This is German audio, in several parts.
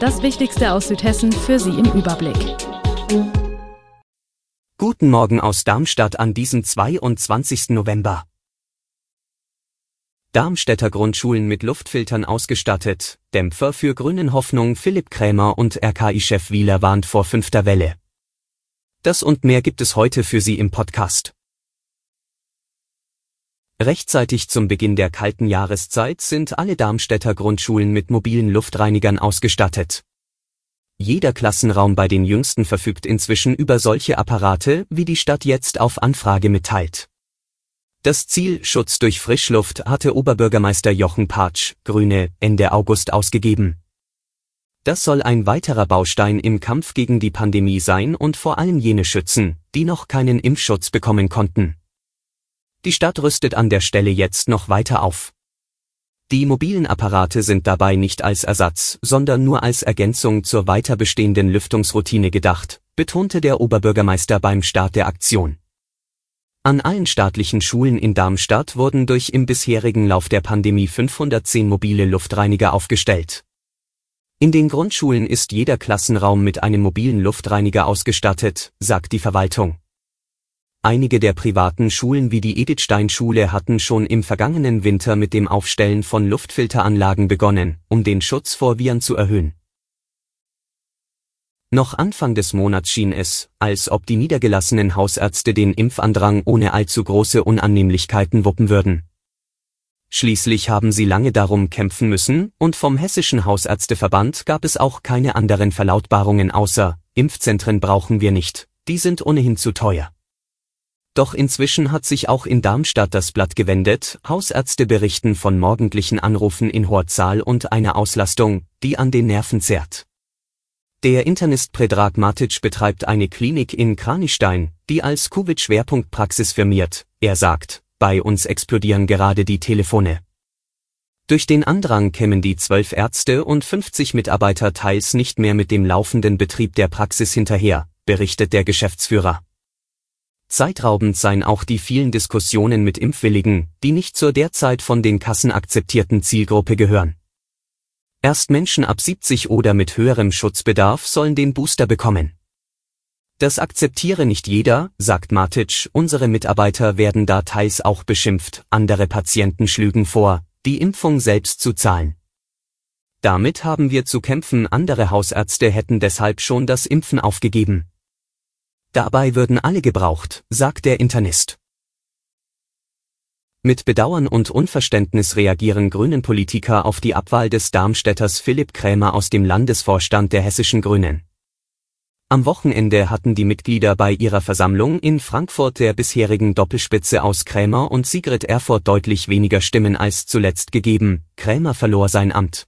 Das Wichtigste aus Südhessen für Sie im Überblick. Guten Morgen aus Darmstadt an diesem 22. November. Darmstädter Grundschulen mit Luftfiltern ausgestattet, Dämpfer für Grünen Hoffnung Philipp Krämer und RKI-Chef Wieler warnt vor fünfter Welle. Das und mehr gibt es heute für Sie im Podcast. Rechtzeitig zum Beginn der kalten Jahreszeit sind alle Darmstädter Grundschulen mit mobilen Luftreinigern ausgestattet. Jeder Klassenraum bei den Jüngsten verfügt inzwischen über solche Apparate, wie die Stadt jetzt auf Anfrage mitteilt. Das Ziel Schutz durch Frischluft hatte Oberbürgermeister Jochen Patsch, Grüne, Ende August ausgegeben. Das soll ein weiterer Baustein im Kampf gegen die Pandemie sein und vor allem jene schützen, die noch keinen Impfschutz bekommen konnten. Die Stadt rüstet an der Stelle jetzt noch weiter auf. Die mobilen Apparate sind dabei nicht als Ersatz, sondern nur als Ergänzung zur weiter bestehenden Lüftungsroutine gedacht, betonte der Oberbürgermeister beim Start der Aktion. An allen staatlichen Schulen in Darmstadt wurden durch im bisherigen Lauf der Pandemie 510 mobile Luftreiniger aufgestellt. In den Grundschulen ist jeder Klassenraum mit einem mobilen Luftreiniger ausgestattet, sagt die Verwaltung. Einige der privaten Schulen wie die Edithstein-Schule hatten schon im vergangenen Winter mit dem Aufstellen von Luftfilteranlagen begonnen, um den Schutz vor Viren zu erhöhen. Noch Anfang des Monats schien es, als ob die niedergelassenen Hausärzte den Impfandrang ohne allzu große Unannehmlichkeiten wuppen würden. Schließlich haben sie lange darum kämpfen müssen, und vom Hessischen Hausärzteverband gab es auch keine anderen Verlautbarungen außer Impfzentren brauchen wir nicht, die sind ohnehin zu teuer. Doch inzwischen hat sich auch in Darmstadt das Blatt gewendet, Hausärzte berichten von morgendlichen Anrufen in hoher Zahl und einer Auslastung, die an den Nerven zerrt. Der Internist Predrag Matic betreibt eine Klinik in Kranichstein, die als Covid-Schwerpunktpraxis firmiert. Er sagt, bei uns explodieren gerade die Telefone. Durch den Andrang kämen die zwölf Ärzte und 50 Mitarbeiter teils nicht mehr mit dem laufenden Betrieb der Praxis hinterher, berichtet der Geschäftsführer. Zeitraubend seien auch die vielen Diskussionen mit Impfwilligen, die nicht zur derzeit von den Kassen akzeptierten Zielgruppe gehören. Erst Menschen ab 70 oder mit höherem Schutzbedarf sollen den Booster bekommen. Das akzeptiere nicht jeder, sagt Matic, unsere Mitarbeiter werden da teils auch beschimpft, andere Patienten schlügen vor, die Impfung selbst zu zahlen. Damit haben wir zu kämpfen, andere Hausärzte hätten deshalb schon das Impfen aufgegeben. Dabei würden alle gebraucht, sagt der Internist. Mit Bedauern und Unverständnis reagieren Grünen Politiker auf die Abwahl des Darmstädters Philipp Krämer aus dem Landesvorstand der Hessischen Grünen. Am Wochenende hatten die Mitglieder bei ihrer Versammlung in Frankfurt der bisherigen Doppelspitze aus Krämer und Sigrid Erfurt deutlich weniger Stimmen als zuletzt gegeben, Krämer verlor sein Amt.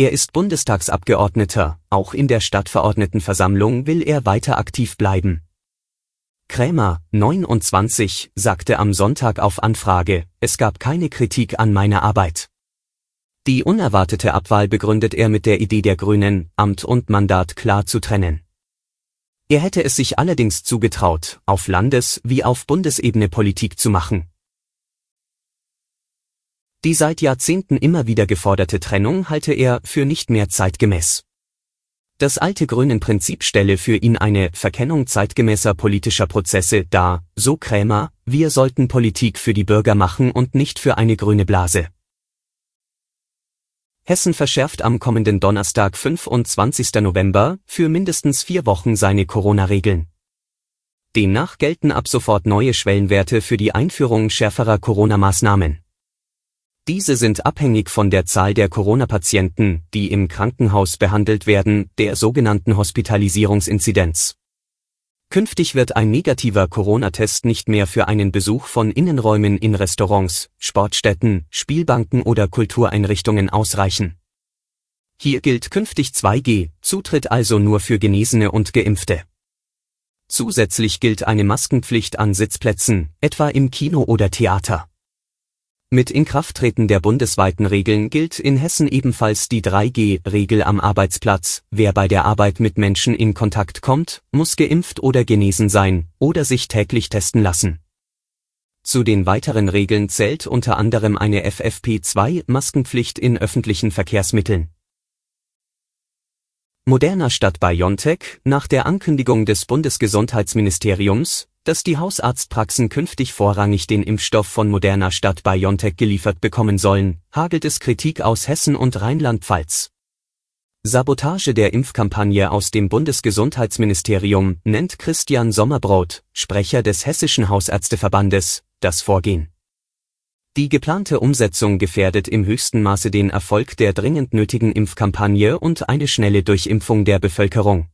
Er ist Bundestagsabgeordneter, auch in der Stadtverordnetenversammlung will er weiter aktiv bleiben. Krämer, 29, sagte am Sonntag auf Anfrage, es gab keine Kritik an meiner Arbeit. Die unerwartete Abwahl begründet er mit der Idee der Grünen, Amt und Mandat klar zu trennen. Er hätte es sich allerdings zugetraut, auf Landes- wie auf Bundesebene Politik zu machen. Die seit Jahrzehnten immer wieder geforderte Trennung halte er für nicht mehr zeitgemäß. Das alte Grünen-Prinzip stelle für ihn eine Verkennung zeitgemäßer politischer Prozesse dar, so Krämer, wir sollten Politik für die Bürger machen und nicht für eine grüne Blase. Hessen verschärft am kommenden Donnerstag 25. November für mindestens vier Wochen seine Corona-Regeln. Demnach gelten ab sofort neue Schwellenwerte für die Einführung schärferer Corona-Maßnahmen. Diese sind abhängig von der Zahl der Corona-Patienten, die im Krankenhaus behandelt werden, der sogenannten Hospitalisierungsinzidenz. Künftig wird ein negativer Corona-Test nicht mehr für einen Besuch von Innenräumen in Restaurants, Sportstätten, Spielbanken oder Kultureinrichtungen ausreichen. Hier gilt künftig 2G, Zutritt also nur für Genesene und Geimpfte. Zusätzlich gilt eine Maskenpflicht an Sitzplätzen, etwa im Kino oder Theater. Mit Inkrafttreten der bundesweiten Regeln gilt in Hessen ebenfalls die 3G-Regel am Arbeitsplatz. Wer bei der Arbeit mit Menschen in Kontakt kommt, muss geimpft oder genesen sein oder sich täglich testen lassen. Zu den weiteren Regeln zählt unter anderem eine FFP2-Maskenpflicht in öffentlichen Verkehrsmitteln. Moderna statt BioNTech nach der Ankündigung des Bundesgesundheitsministeriums, dass die Hausarztpraxen künftig vorrangig den Impfstoff von Moderna statt BioNTech geliefert bekommen sollen, hagelt es Kritik aus Hessen und Rheinland-Pfalz. Sabotage der Impfkampagne aus dem Bundesgesundheitsministerium nennt Christian Sommerbrot, Sprecher des Hessischen Hausärzteverbandes, das Vorgehen. Die geplante Umsetzung gefährdet im höchsten Maße den Erfolg der dringend nötigen Impfkampagne und eine schnelle Durchimpfung der Bevölkerung.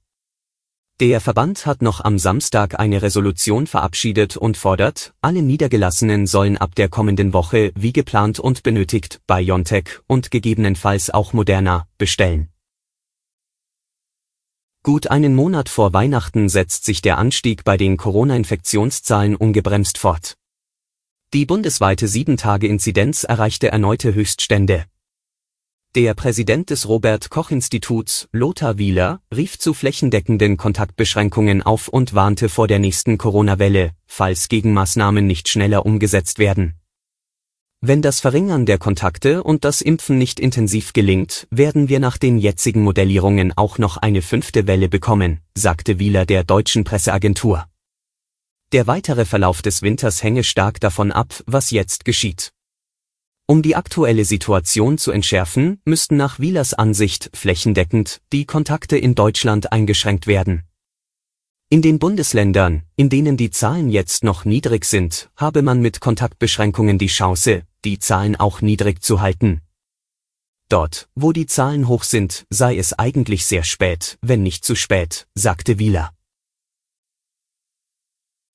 Der Verband hat noch am Samstag eine Resolution verabschiedet und fordert, alle Niedergelassenen sollen ab der kommenden Woche wie geplant und benötigt BioNTech und gegebenenfalls auch Moderna bestellen. Gut einen Monat vor Weihnachten setzt sich der Anstieg bei den Corona-Infektionszahlen ungebremst fort. Die bundesweite 7-Tage-Inzidenz erreichte erneute Höchststände. Der Präsident des Robert Koch Instituts, Lothar Wieler, rief zu flächendeckenden Kontaktbeschränkungen auf und warnte vor der nächsten Corona-Welle, falls Gegenmaßnahmen nicht schneller umgesetzt werden. Wenn das Verringern der Kontakte und das Impfen nicht intensiv gelingt, werden wir nach den jetzigen Modellierungen auch noch eine fünfte Welle bekommen, sagte Wieler der deutschen Presseagentur. Der weitere Verlauf des Winters hänge stark davon ab, was jetzt geschieht. Um die aktuelle Situation zu entschärfen, müssten nach Wielers Ansicht flächendeckend die Kontakte in Deutschland eingeschränkt werden. In den Bundesländern, in denen die Zahlen jetzt noch niedrig sind, habe man mit Kontaktbeschränkungen die Chance, die Zahlen auch niedrig zu halten. Dort, wo die Zahlen hoch sind, sei es eigentlich sehr spät, wenn nicht zu spät, sagte Wieler.